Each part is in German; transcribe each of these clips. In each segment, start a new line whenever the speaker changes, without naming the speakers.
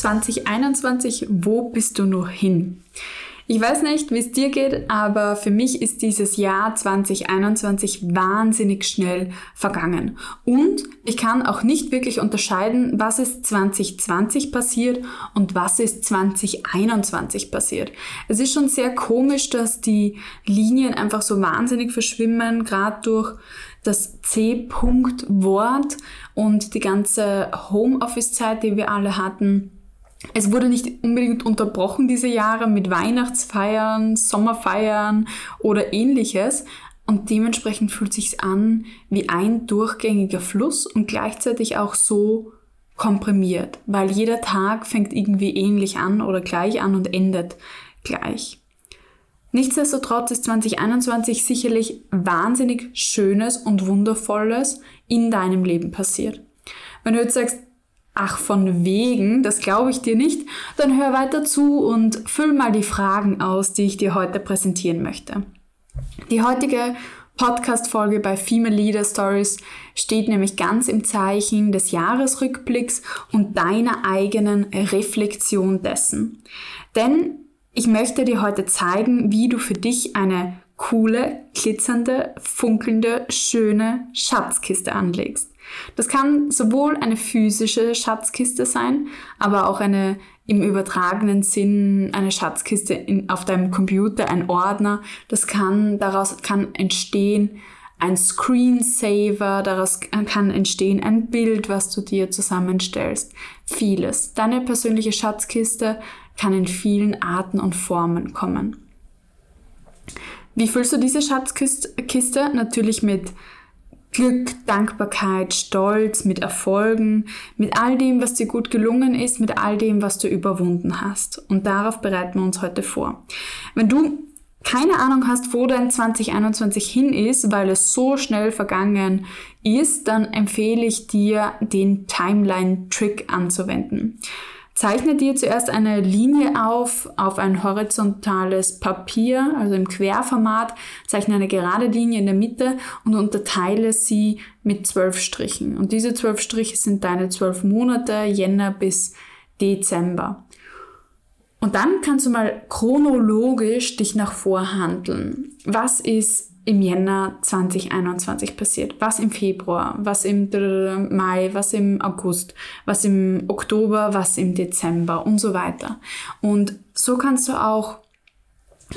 2021, wo bist du noch hin? Ich weiß nicht, wie es dir geht, aber für mich ist dieses Jahr 2021 wahnsinnig schnell vergangen. Und ich kann auch nicht wirklich unterscheiden, was ist 2020 passiert und was ist 2021 passiert. Es ist schon sehr komisch, dass die Linien einfach so wahnsinnig verschwimmen, gerade durch das C-Punkt-Wort und die ganze Homeoffice-Zeit, die wir alle hatten es wurde nicht unbedingt unterbrochen diese Jahre mit Weihnachtsfeiern, Sommerfeiern oder ähnliches. Und dementsprechend fühlt sich an wie ein durchgängiger Fluss und gleichzeitig auch so komprimiert, weil jeder Tag fängt irgendwie ähnlich an oder gleich an und endet gleich. Nichtsdestotrotz ist 2021 sicherlich wahnsinnig Schönes und Wundervolles in deinem Leben passiert. Wenn du jetzt sagst, ach von wegen, das glaube ich dir nicht, dann hör weiter zu und füll mal die Fragen aus, die ich dir heute präsentieren möchte. Die heutige Podcast-Folge bei Female Leader Stories steht nämlich ganz im Zeichen des Jahresrückblicks und deiner eigenen Reflexion dessen. Denn ich möchte dir heute zeigen, wie du für dich eine coole, glitzernde, funkelnde, schöne Schatzkiste anlegst. Das kann sowohl eine physische Schatzkiste sein, aber auch eine im übertragenen Sinn eine Schatzkiste in, auf deinem Computer, ein Ordner. Das kann, daraus kann entstehen ein Screensaver, daraus kann entstehen ein Bild, was du dir zusammenstellst. Vieles. Deine persönliche Schatzkiste kann in vielen Arten und Formen kommen. Wie füllst du diese Schatzkiste? Natürlich mit Glück, Dankbarkeit, Stolz, mit Erfolgen, mit all dem, was dir gut gelungen ist, mit all dem, was du überwunden hast. Und darauf bereiten wir uns heute vor. Wenn du keine Ahnung hast, wo dein 2021 hin ist, weil es so schnell vergangen ist, dann empfehle ich dir, den Timeline-Trick anzuwenden. Zeichne dir zuerst eine Linie auf, auf ein horizontales Papier, also im Querformat, zeichne eine gerade Linie in der Mitte und unterteile sie mit zwölf Strichen. Und diese zwölf Striche sind deine zwölf Monate, Jänner bis Dezember. Und dann kannst du mal chronologisch dich nach vorhandeln. Was ist im Jänner 2021 passiert, was im Februar, was im Mai, was im August, was im Oktober, was im Dezember und so weiter. Und so kannst du auch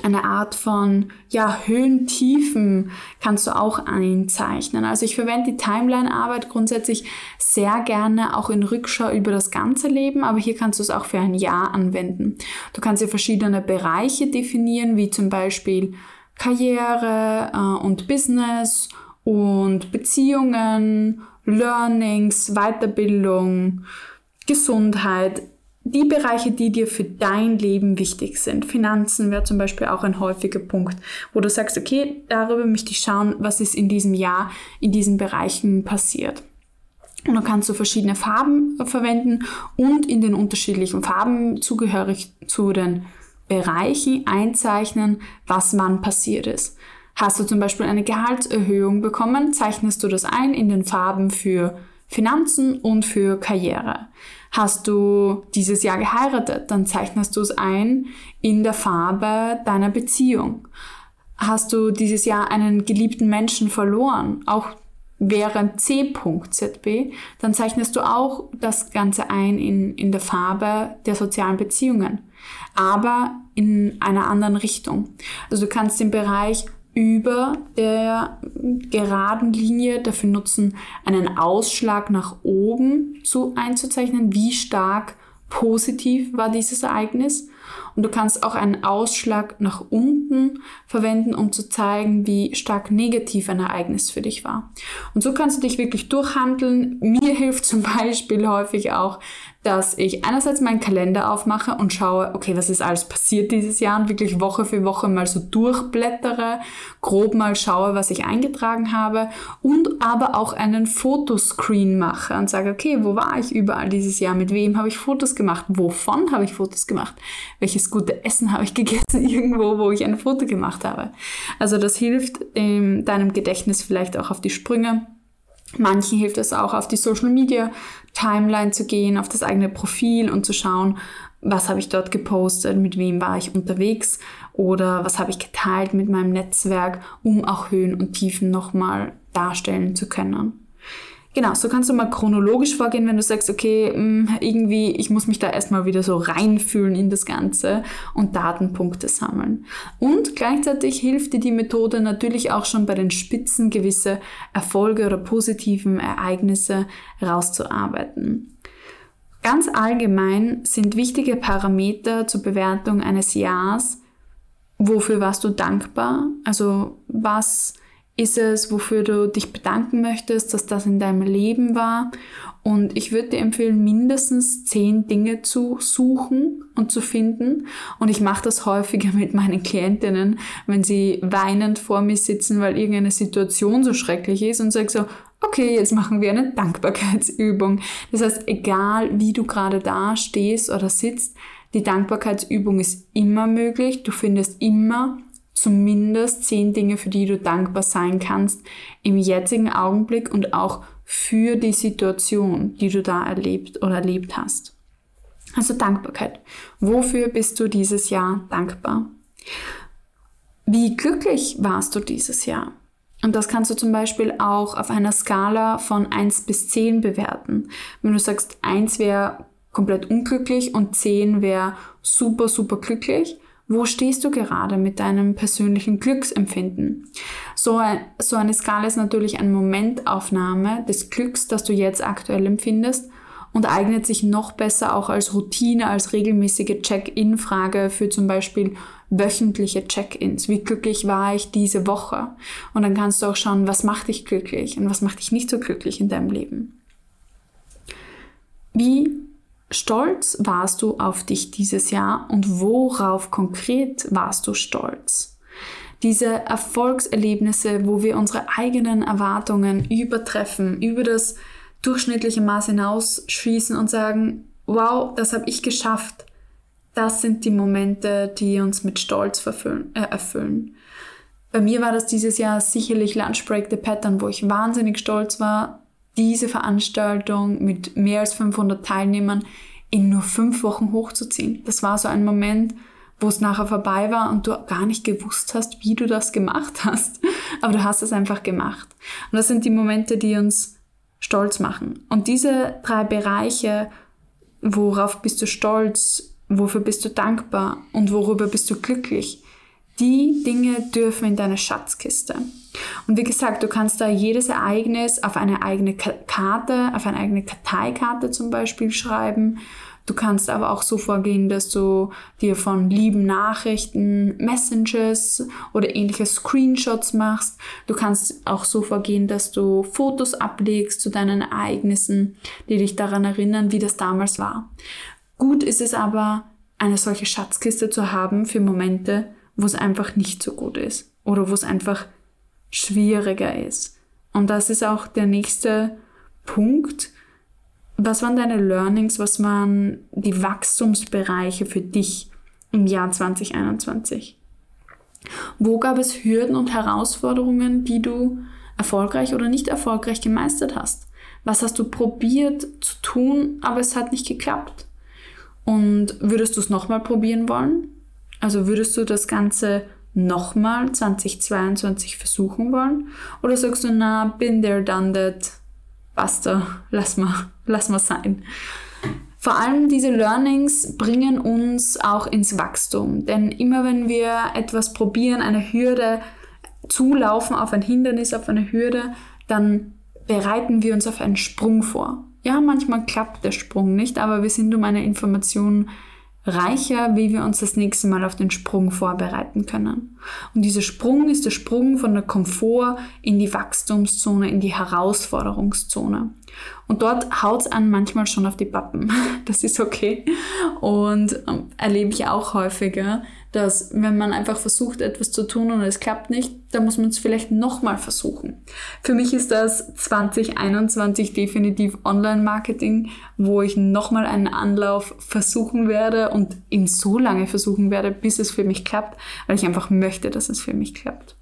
eine Art von ja, Höhen, Tiefen kannst du auch einzeichnen. Also ich verwende die Timeline-Arbeit grundsätzlich sehr gerne auch in Rückschau über das ganze Leben, aber hier kannst du es auch für ein Jahr anwenden. Du kannst hier verschiedene Bereiche definieren, wie zum Beispiel Karriere äh, und Business und Beziehungen, Learnings, Weiterbildung, Gesundheit, die Bereiche, die dir für dein Leben wichtig sind. Finanzen wäre zum Beispiel auch ein häufiger Punkt, wo du sagst, okay, darüber möchte ich schauen, was ist in diesem Jahr in diesen Bereichen passiert. Und dann kannst du verschiedene Farben verwenden und in den unterschiedlichen Farben zugehörig zu den Bereichen einzeichnen, was wann passiert ist. Hast du zum Beispiel eine Gehaltserhöhung bekommen, zeichnest du das ein in den Farben für Finanzen und für Karriere. Hast du dieses Jahr geheiratet, dann zeichnest du es ein in der Farbe deiner Beziehung. Hast du dieses Jahr einen geliebten Menschen verloren, auch während C.ZB, dann zeichnest du auch das Ganze ein in, in der Farbe der sozialen Beziehungen aber in einer anderen Richtung. Also du kannst den Bereich über der geraden Linie dafür nutzen, einen Ausschlag nach oben zu einzuzeichnen, wie stark positiv war dieses Ereignis. Und du kannst auch einen Ausschlag nach unten verwenden, um zu zeigen, wie stark negativ ein Ereignis für dich war. Und so kannst du dich wirklich durchhandeln. Mir hilft zum Beispiel häufig auch dass ich einerseits meinen Kalender aufmache und schaue, okay, was ist alles passiert dieses Jahr und wirklich Woche für Woche mal so durchblättere, grob mal schaue, was ich eingetragen habe und aber auch einen Fotoscreen mache und sage, okay, wo war ich überall dieses Jahr, mit wem habe ich Fotos gemacht, wovon habe ich Fotos gemacht, welches gute Essen habe ich gegessen irgendwo, wo ich ein Foto gemacht habe. Also das hilft ähm, deinem Gedächtnis vielleicht auch auf die Sprünge Manchen hilft es auch, auf die Social Media Timeline zu gehen, auf das eigene Profil und zu schauen, was habe ich dort gepostet, mit wem war ich unterwegs oder was habe ich geteilt mit meinem Netzwerk, um auch Höhen und Tiefen nochmal darstellen zu können. Genau, so kannst du mal chronologisch vorgehen, wenn du sagst, okay, mm, irgendwie, ich muss mich da erstmal wieder so reinfühlen in das Ganze und Datenpunkte sammeln. Und gleichzeitig hilft dir die Methode natürlich auch schon bei den Spitzen gewisse Erfolge oder positiven Ereignisse rauszuarbeiten. Ganz allgemein sind wichtige Parameter zur Bewertung eines Jahres, wofür warst du dankbar? Also was ist es, wofür du dich bedanken möchtest, dass das in deinem Leben war? Und ich würde dir empfehlen, mindestens zehn Dinge zu suchen und zu finden. Und ich mache das häufiger mit meinen Klientinnen, wenn sie weinend vor mir sitzen, weil irgendeine Situation so schrecklich ist und sage so, okay, jetzt machen wir eine Dankbarkeitsübung. Das heißt, egal wie du gerade da stehst oder sitzt, die Dankbarkeitsübung ist immer möglich. Du findest immer zumindest zehn Dinge, für die du dankbar sein kannst im jetzigen Augenblick und auch für die Situation, die du da erlebt oder erlebt hast. Also Dankbarkeit. Wofür bist du dieses Jahr dankbar? Wie glücklich warst du dieses Jahr? Und das kannst du zum Beispiel auch auf einer Skala von 1 bis 10 bewerten. Wenn du sagst, 1 wäre komplett unglücklich und 10 wäre super, super glücklich, wo stehst du gerade mit deinem persönlichen Glücksempfinden? So, so eine Skala ist natürlich eine Momentaufnahme des Glücks, das du jetzt aktuell empfindest und eignet sich noch besser auch als Routine, als regelmäßige Check-in-Frage für zum Beispiel wöchentliche Check-ins. Wie glücklich war ich diese Woche? Und dann kannst du auch schauen, was macht dich glücklich und was macht dich nicht so glücklich in deinem Leben. Wie stolz warst du auf dich dieses Jahr und worauf konkret warst du stolz? Diese Erfolgserlebnisse, wo wir unsere eigenen Erwartungen übertreffen, über das durchschnittliche Maß hinausschießen und sagen, wow, das habe ich geschafft. Das sind die Momente, die uns mit Stolz äh, erfüllen. Bei mir war das dieses Jahr sicherlich Lunch Break the Pattern, wo ich wahnsinnig stolz war, diese Veranstaltung mit mehr als 500 Teilnehmern in nur fünf Wochen hochzuziehen. Das war so ein Moment, wo es nachher vorbei war und du gar nicht gewusst hast, wie du das gemacht hast. Aber du hast es einfach gemacht. Und das sind die Momente, die uns stolz machen. Und diese drei Bereiche, worauf bist du stolz, wofür bist du dankbar und worüber bist du glücklich, die Dinge dürfen in deine Schatzkiste. Und wie gesagt, du kannst da jedes Ereignis auf eine eigene Karte, auf eine eigene Karteikarte zum Beispiel schreiben. Du kannst aber auch so vorgehen, dass du dir von lieben Nachrichten, Messages oder ähnliche Screenshots machst. Du kannst auch so vorgehen, dass du Fotos ablegst zu deinen Ereignissen, die dich daran erinnern, wie das damals war. Gut ist es aber, eine solche Schatzkiste zu haben für Momente, wo es einfach nicht so gut ist oder wo es einfach schwieriger ist. Und das ist auch der nächste Punkt. Was waren deine Learnings? Was waren die Wachstumsbereiche für dich im Jahr 2021? Wo gab es Hürden und Herausforderungen, die du erfolgreich oder nicht erfolgreich gemeistert hast? Was hast du probiert zu tun, aber es hat nicht geklappt? Und würdest du es nochmal probieren wollen? Also würdest du das Ganze nochmal 2022 versuchen wollen? Oder sagst du, na, bin there, done that, basta, lass mal, lass mal sein. Vor allem diese Learnings bringen uns auch ins Wachstum. Denn immer wenn wir etwas probieren, eine Hürde zulaufen auf ein Hindernis, auf eine Hürde, dann bereiten wir uns auf einen Sprung vor. Ja, manchmal klappt der Sprung nicht, aber wir sind um eine Information reicher, wie wir uns das nächste Mal auf den Sprung vorbereiten können. Und dieser Sprung ist der Sprung von der Komfort in die Wachstumszone, in die Herausforderungszone. Und dort haut es an manchmal schon auf die Pappen. Das ist okay. Und ähm, erlebe ich auch häufiger, dass wenn man einfach versucht, etwas zu tun und es klappt nicht, dann muss man es vielleicht nochmal versuchen. Für mich ist das 2021 definitiv Online-Marketing, wo ich nochmal einen Anlauf versuchen werde und ihn so lange versuchen werde, bis es für mich klappt, weil ich einfach möchte, dass es für mich klappt.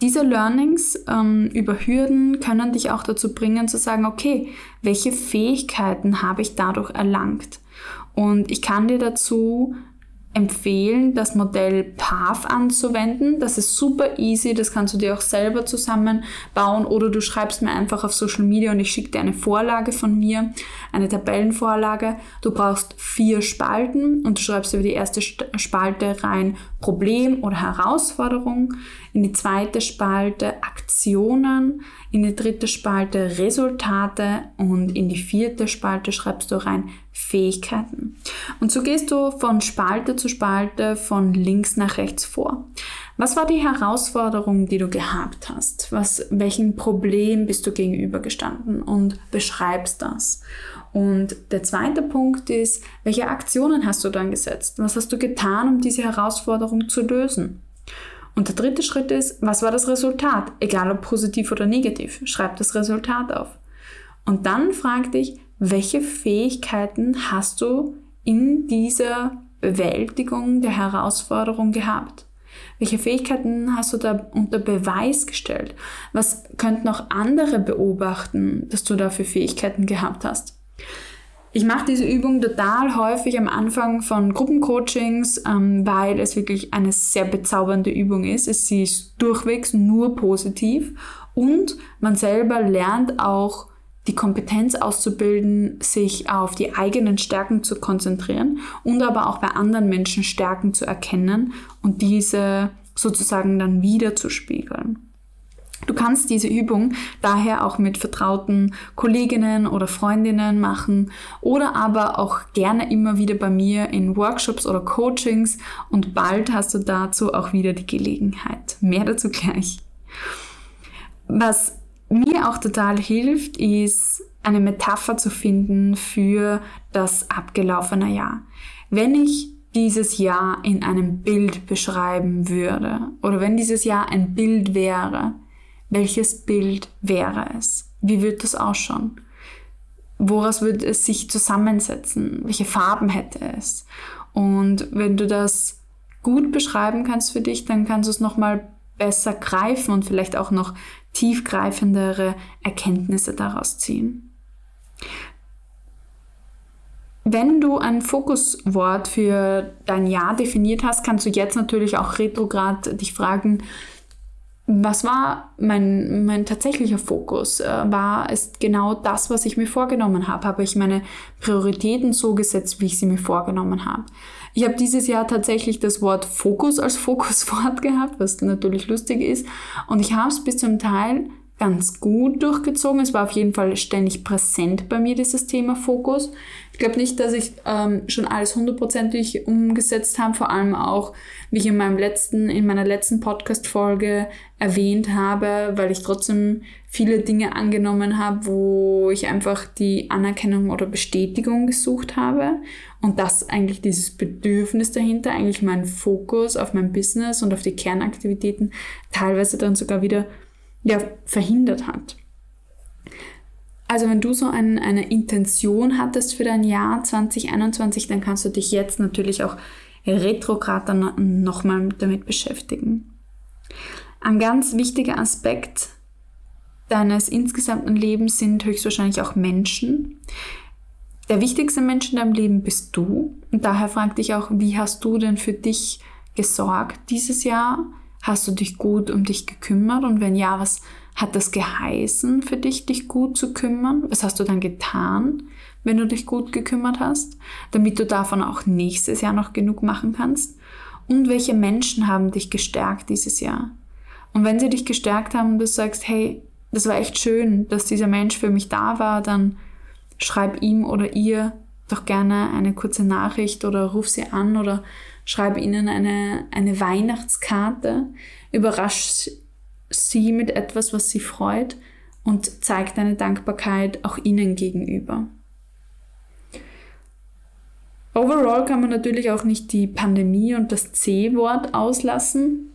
Diese Learnings ähm, über Hürden können dich auch dazu bringen zu sagen, okay, welche Fähigkeiten habe ich dadurch erlangt? Und ich kann dir dazu empfehlen, das Modell PATH anzuwenden. Das ist super easy, das kannst du dir auch selber zusammenbauen oder du schreibst mir einfach auf Social Media und ich schicke dir eine Vorlage von mir, eine Tabellenvorlage. Du brauchst vier Spalten und du schreibst über die erste Spalte rein Problem oder Herausforderung, in die zweite Spalte Aktionen, in die dritte Spalte Resultate und in die vierte Spalte schreibst du rein Fähigkeiten. Und so gehst du von Spalte zu Spalte, von links nach rechts vor. Was war die Herausforderung, die du gehabt hast? Was, welchen Problem bist du gegenübergestanden und beschreibst das? Und der zweite Punkt ist, welche Aktionen hast du dann gesetzt? Was hast du getan, um diese Herausforderung zu lösen? Und der dritte Schritt ist, was war das Resultat? Egal ob positiv oder negativ, schreib das Resultat auf. Und dann frag dich, welche Fähigkeiten hast du in dieser Bewältigung der Herausforderung gehabt? Welche Fähigkeiten hast du da unter Beweis gestellt? Was könnten auch andere beobachten, dass du da für Fähigkeiten gehabt hast? Ich mache diese Übung total häufig am Anfang von Gruppencoachings, ähm, weil es wirklich eine sehr bezaubernde Übung ist. Es, ist durchwegs nur positiv und man selber lernt auch die Kompetenz auszubilden, sich auf die eigenen Stärken zu konzentrieren und aber auch bei anderen Menschen Stärken zu erkennen und diese sozusagen dann wieder zu spiegeln. Du kannst diese Übung daher auch mit vertrauten Kolleginnen oder Freundinnen machen oder aber auch gerne immer wieder bei mir in Workshops oder Coachings und bald hast du dazu auch wieder die Gelegenheit. Mehr dazu gleich. Was mir auch total hilft, ist eine Metapher zu finden für das abgelaufene Jahr. Wenn ich dieses Jahr in einem Bild beschreiben würde oder wenn dieses Jahr ein Bild wäre, welches Bild wäre es? Wie würde das ausschauen? Woraus würde es sich zusammensetzen? Welche Farben hätte es? Und wenn du das gut beschreiben kannst für dich, dann kannst du es nochmal besser greifen und vielleicht auch noch tiefgreifendere Erkenntnisse daraus ziehen. Wenn du ein Fokuswort für dein Jahr definiert hast, kannst du jetzt natürlich auch retrograd dich fragen, was war mein, mein tatsächlicher Fokus? Äh, war es genau das, was ich mir vorgenommen habe? Habe ich meine Prioritäten so gesetzt, wie ich sie mir vorgenommen habe? Ich habe dieses Jahr tatsächlich das Wort Fokus als Fokuswort gehabt, was natürlich lustig ist. Und ich habe es bis zum Teil ganz gut durchgezogen. Es war auf jeden Fall ständig präsent bei mir, dieses Thema Fokus. Ich glaube nicht, dass ich ähm, schon alles hundertprozentig umgesetzt habe, vor allem auch, wie ich in meinem letzten, in meiner letzten Podcast-Folge erwähnt habe, weil ich trotzdem viele Dinge angenommen habe, wo ich einfach die Anerkennung oder Bestätigung gesucht habe. Und das eigentlich dieses Bedürfnis dahinter, eigentlich mein Fokus auf mein Business und auf die Kernaktivitäten teilweise dann sogar wieder ja, verhindert hat. Also wenn du so ein, eine Intention hattest für dein Jahr 2021, dann kannst du dich jetzt natürlich auch retrograd dann nochmal damit beschäftigen. Ein ganz wichtiger Aspekt deines insgesamten Lebens sind höchstwahrscheinlich auch Menschen. Der wichtigste Mensch in deinem Leben bist du. Und daher frag dich auch, wie hast du denn für dich gesorgt dieses Jahr? Hast du dich gut um dich gekümmert? Und wenn ja, was hat das geheißen für dich, dich gut zu kümmern? Was hast du dann getan, wenn du dich gut gekümmert hast, damit du davon auch nächstes Jahr noch genug machen kannst? Und welche Menschen haben dich gestärkt dieses Jahr? Und wenn sie dich gestärkt haben und du sagst, hey, das war echt schön, dass dieser Mensch für mich da war, dann schreib ihm oder ihr doch gerne eine kurze Nachricht oder ruf sie an oder schreibe ihnen eine, eine Weihnachtskarte, überrasch sie mit etwas, was sie freut und zeig deine Dankbarkeit auch ihnen gegenüber. Overall kann man natürlich auch nicht die Pandemie und das C-Wort auslassen.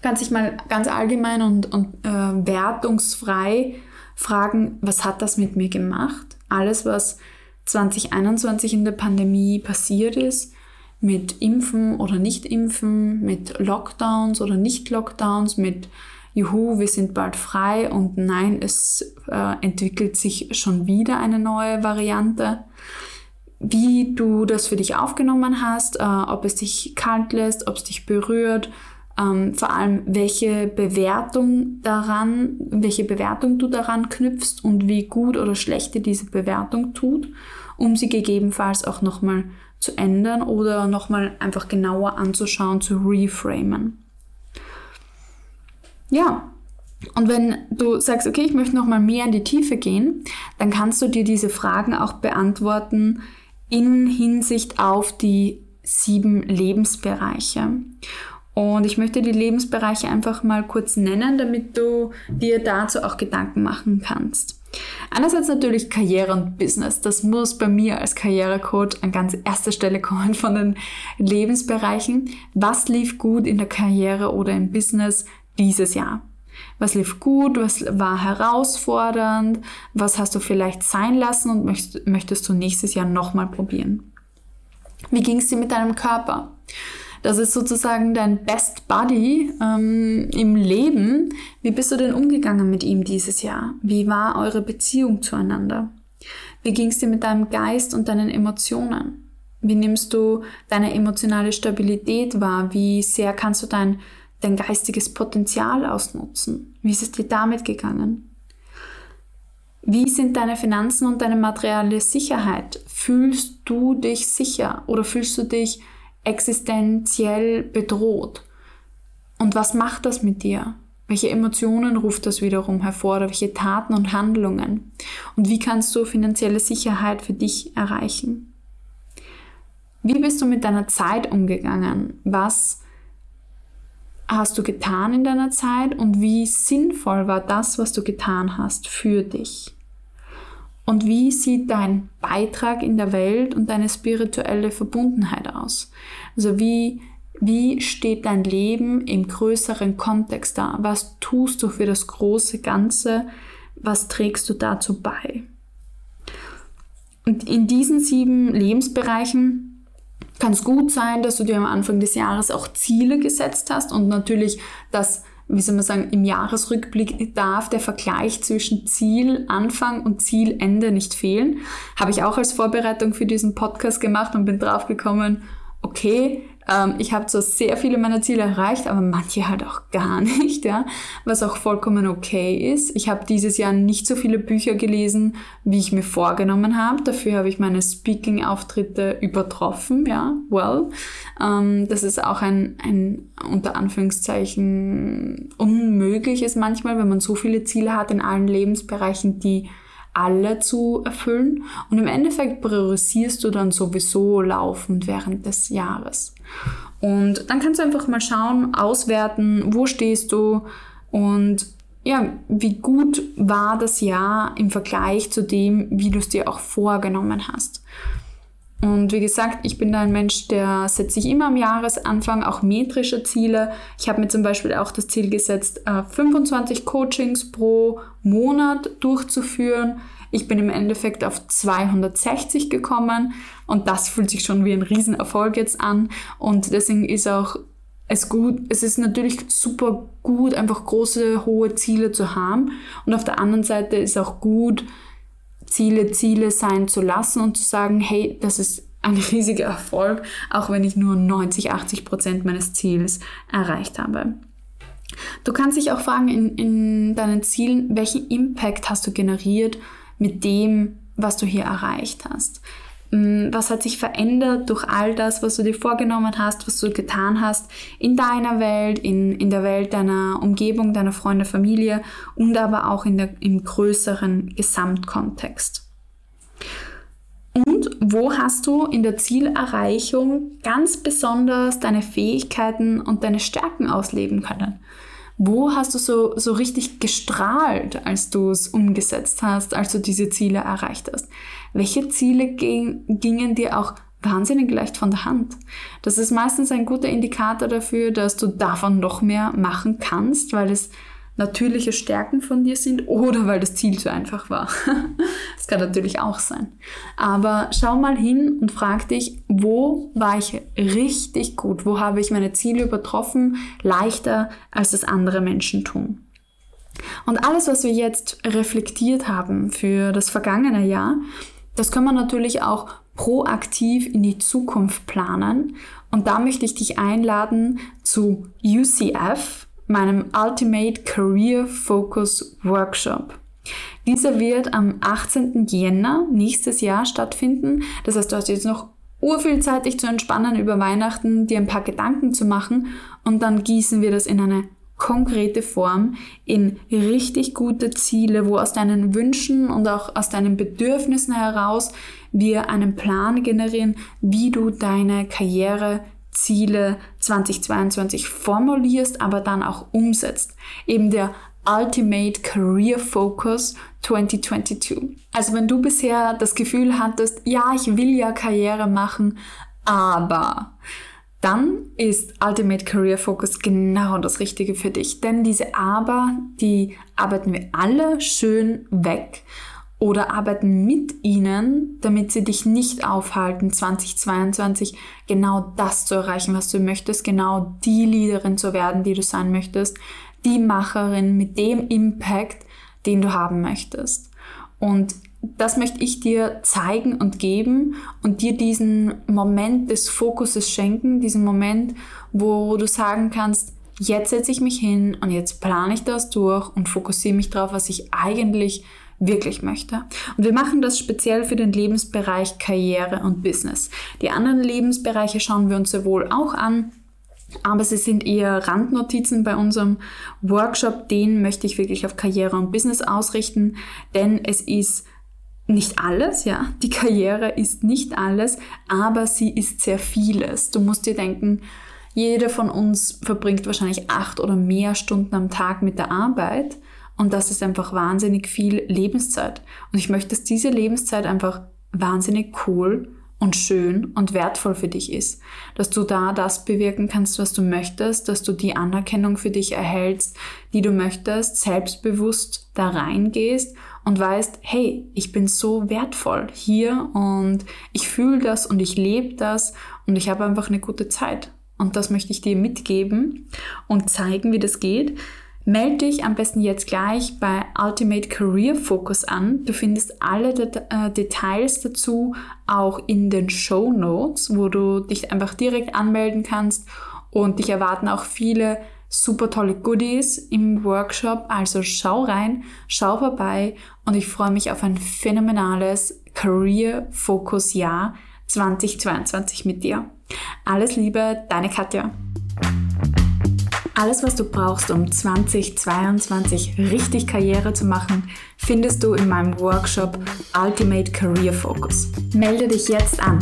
Kann sich mal ganz allgemein und, und äh, wertungsfrei fragen, was hat das mit mir gemacht? Alles, was 2021 in der Pandemie passiert ist, mit Impfen oder Nicht-Impfen, mit Lockdowns oder Nicht-Lockdowns, mit juhu, wir sind bald frei und nein, es äh, entwickelt sich schon wieder eine neue Variante. Wie du das für dich aufgenommen hast, äh, ob es dich kalt lässt, ob es dich berührt, ähm, vor allem welche Bewertung daran, welche Bewertung du daran knüpfst und wie gut oder schlecht dir diese Bewertung tut, um sie gegebenenfalls auch nochmal zu ändern oder nochmal einfach genauer anzuschauen, zu reframen. Ja, und wenn du sagst, okay, ich möchte nochmal mehr in die Tiefe gehen, dann kannst du dir diese Fragen auch beantworten in Hinsicht auf die sieben Lebensbereiche. Und ich möchte die Lebensbereiche einfach mal kurz nennen, damit du dir dazu auch Gedanken machen kannst. Einerseits natürlich Karriere und Business. Das muss bei mir als Karrierecoach an ganz erster Stelle kommen von den Lebensbereichen. Was lief gut in der Karriere oder im Business dieses Jahr? Was lief gut? Was war herausfordernd? Was hast du vielleicht sein lassen und möchtest, du nächstes Jahr nochmal probieren? Wie ging es dir mit deinem Körper? Das ist sozusagen dein Best Buddy ähm, im Leben. Wie bist du denn umgegangen mit ihm dieses Jahr? Wie war eure Beziehung zueinander? Wie ging es dir mit deinem Geist und deinen Emotionen? Wie nimmst du deine emotionale Stabilität wahr? Wie sehr kannst du dein, dein geistiges Potenzial ausnutzen? Wie ist es dir damit gegangen? Wie sind deine Finanzen und deine materielle Sicherheit? Fühlst du dich sicher oder fühlst du dich existenziell bedroht. Und was macht das mit dir? Welche Emotionen ruft das wiederum hervor oder welche Taten und Handlungen? Und wie kannst du finanzielle Sicherheit für dich erreichen? Wie bist du mit deiner Zeit umgegangen? Was hast du getan in deiner Zeit und wie sinnvoll war das, was du getan hast für dich? Und wie sieht dein Beitrag in der Welt und deine spirituelle Verbundenheit aus? Also wie, wie steht dein Leben im größeren Kontext da? Was tust du für das große Ganze? Was trägst du dazu bei? Und in diesen sieben Lebensbereichen kann es gut sein, dass du dir am Anfang des Jahres auch Ziele gesetzt hast und natürlich das wie soll man sagen, im Jahresrückblick darf der Vergleich zwischen Zielanfang und Zielende nicht fehlen. Habe ich auch als Vorbereitung für diesen Podcast gemacht und bin drauf gekommen, okay, ähm, ich habe zwar sehr viele meiner Ziele erreicht, aber manche halt auch gar nicht, ja, was auch vollkommen okay ist. Ich habe dieses Jahr nicht so viele Bücher gelesen, wie ich mir vorgenommen habe. Dafür habe ich meine Speaking-Auftritte übertroffen, ja, well. Ähm, das ist auch ein, ein unter Anführungszeichen unmögliches manchmal, wenn man so viele Ziele hat in allen Lebensbereichen, die alle zu erfüllen. Und im Endeffekt priorisierst du dann sowieso laufend während des Jahres. Und dann kannst du einfach mal schauen, auswerten, wo stehst du und ja, wie gut war das Jahr im Vergleich zu dem, wie du es dir auch vorgenommen hast. Und wie gesagt, ich bin da ein Mensch, der setzt sich immer am Jahresanfang auch metrische Ziele. Ich habe mir zum Beispiel auch das Ziel gesetzt, 25 äh, Coachings pro Monat durchzuführen. Ich bin im Endeffekt auf 260 gekommen und das fühlt sich schon wie ein Riesenerfolg jetzt an. Und deswegen ist auch es gut, es ist natürlich super gut, einfach große, hohe Ziele zu haben. Und auf der anderen Seite ist auch gut, Ziele Ziele sein zu lassen und zu sagen, hey, das ist ein riesiger Erfolg, auch wenn ich nur 90, 80 Prozent meines Ziels erreicht habe. Du kannst dich auch fragen in, in deinen Zielen, welchen Impact hast du generiert mit dem, was du hier erreicht hast? Mm, was hat sich verändert durch all das, was du dir vorgenommen hast, was du getan hast in deiner Welt, in, in der Welt deiner Umgebung, deiner Freunde, Familie und aber auch in der, im größeren Gesamtkontext? Und wo hast du in der Zielerreichung ganz besonders deine Fähigkeiten und deine Stärken ausleben können? Wo hast du so, so richtig gestrahlt, als du es umgesetzt hast, als du diese Ziele erreicht hast? Welche Ziele ging, gingen dir auch wahnsinnig leicht von der Hand? Das ist meistens ein guter Indikator dafür, dass du davon noch mehr machen kannst, weil es natürliche Stärken von dir sind oder weil das Ziel zu einfach war. das kann natürlich auch sein. Aber schau mal hin und frag dich, wo war ich richtig gut? Wo habe ich meine Ziele übertroffen, leichter als das andere Menschen tun? Und alles, was wir jetzt reflektiert haben für das vergangene Jahr, das können wir natürlich auch proaktiv in die Zukunft planen. Und da möchte ich dich einladen zu UCF, meinem Ultimate Career Focus Workshop. Dieser wird am 18. Jänner nächstes Jahr stattfinden. Das heißt, du hast jetzt noch urviel Zeit, dich zu entspannen über Weihnachten, dir ein paar Gedanken zu machen und dann gießen wir das in eine konkrete Form in richtig gute Ziele, wo aus deinen Wünschen und auch aus deinen Bedürfnissen heraus wir einen Plan generieren, wie du deine Karriereziele 2022 formulierst, aber dann auch umsetzt. Eben der Ultimate Career Focus 2022. Also wenn du bisher das Gefühl hattest, ja, ich will ja Karriere machen, aber dann ist Ultimate Career Focus genau das Richtige für dich. Denn diese Aber, die arbeiten wir alle schön weg oder arbeiten mit ihnen, damit sie dich nicht aufhalten, 2022 genau das zu erreichen, was du möchtest, genau die Leaderin zu werden, die du sein möchtest, die Macherin mit dem Impact, den du haben möchtest. Und das möchte ich dir zeigen und geben und dir diesen Moment des Fokuses schenken, diesen Moment, wo du sagen kannst, jetzt setze ich mich hin und jetzt plane ich das durch und fokussiere mich darauf, was ich eigentlich wirklich möchte. Und wir machen das speziell für den Lebensbereich Karriere und Business. Die anderen Lebensbereiche schauen wir uns sehr wohl auch an. Aber sie sind eher Randnotizen bei unserem Workshop. Den möchte ich wirklich auf Karriere und Business ausrichten, denn es ist nicht alles, ja. Die Karriere ist nicht alles, aber sie ist sehr vieles. Du musst dir denken, jeder von uns verbringt wahrscheinlich acht oder mehr Stunden am Tag mit der Arbeit. Und das ist einfach wahnsinnig viel Lebenszeit. Und ich möchte, dass diese Lebenszeit einfach wahnsinnig cool und schön und wertvoll für dich ist. Dass du da das bewirken kannst, was du möchtest, dass du die Anerkennung für dich erhältst, die du möchtest, selbstbewusst da reingehst und weißt, hey, ich bin so wertvoll hier und ich fühle das und ich lebe das und ich habe einfach eine gute Zeit. Und das möchte ich dir mitgeben und zeigen, wie das geht. Melde dich am besten jetzt gleich bei Ultimate Career Focus an. Du findest alle Det äh, Details dazu auch in den Show Notes, wo du dich einfach direkt anmelden kannst und dich erwarten auch viele super tolle Goodies im Workshop. Also schau rein, schau vorbei und ich freue mich auf ein phänomenales Career Focus Jahr 2022 mit dir. Alles Liebe, deine Katja. Alles, was du brauchst, um 2022 richtig Karriere zu machen, findest du in meinem Workshop Ultimate Career Focus. Melde dich jetzt an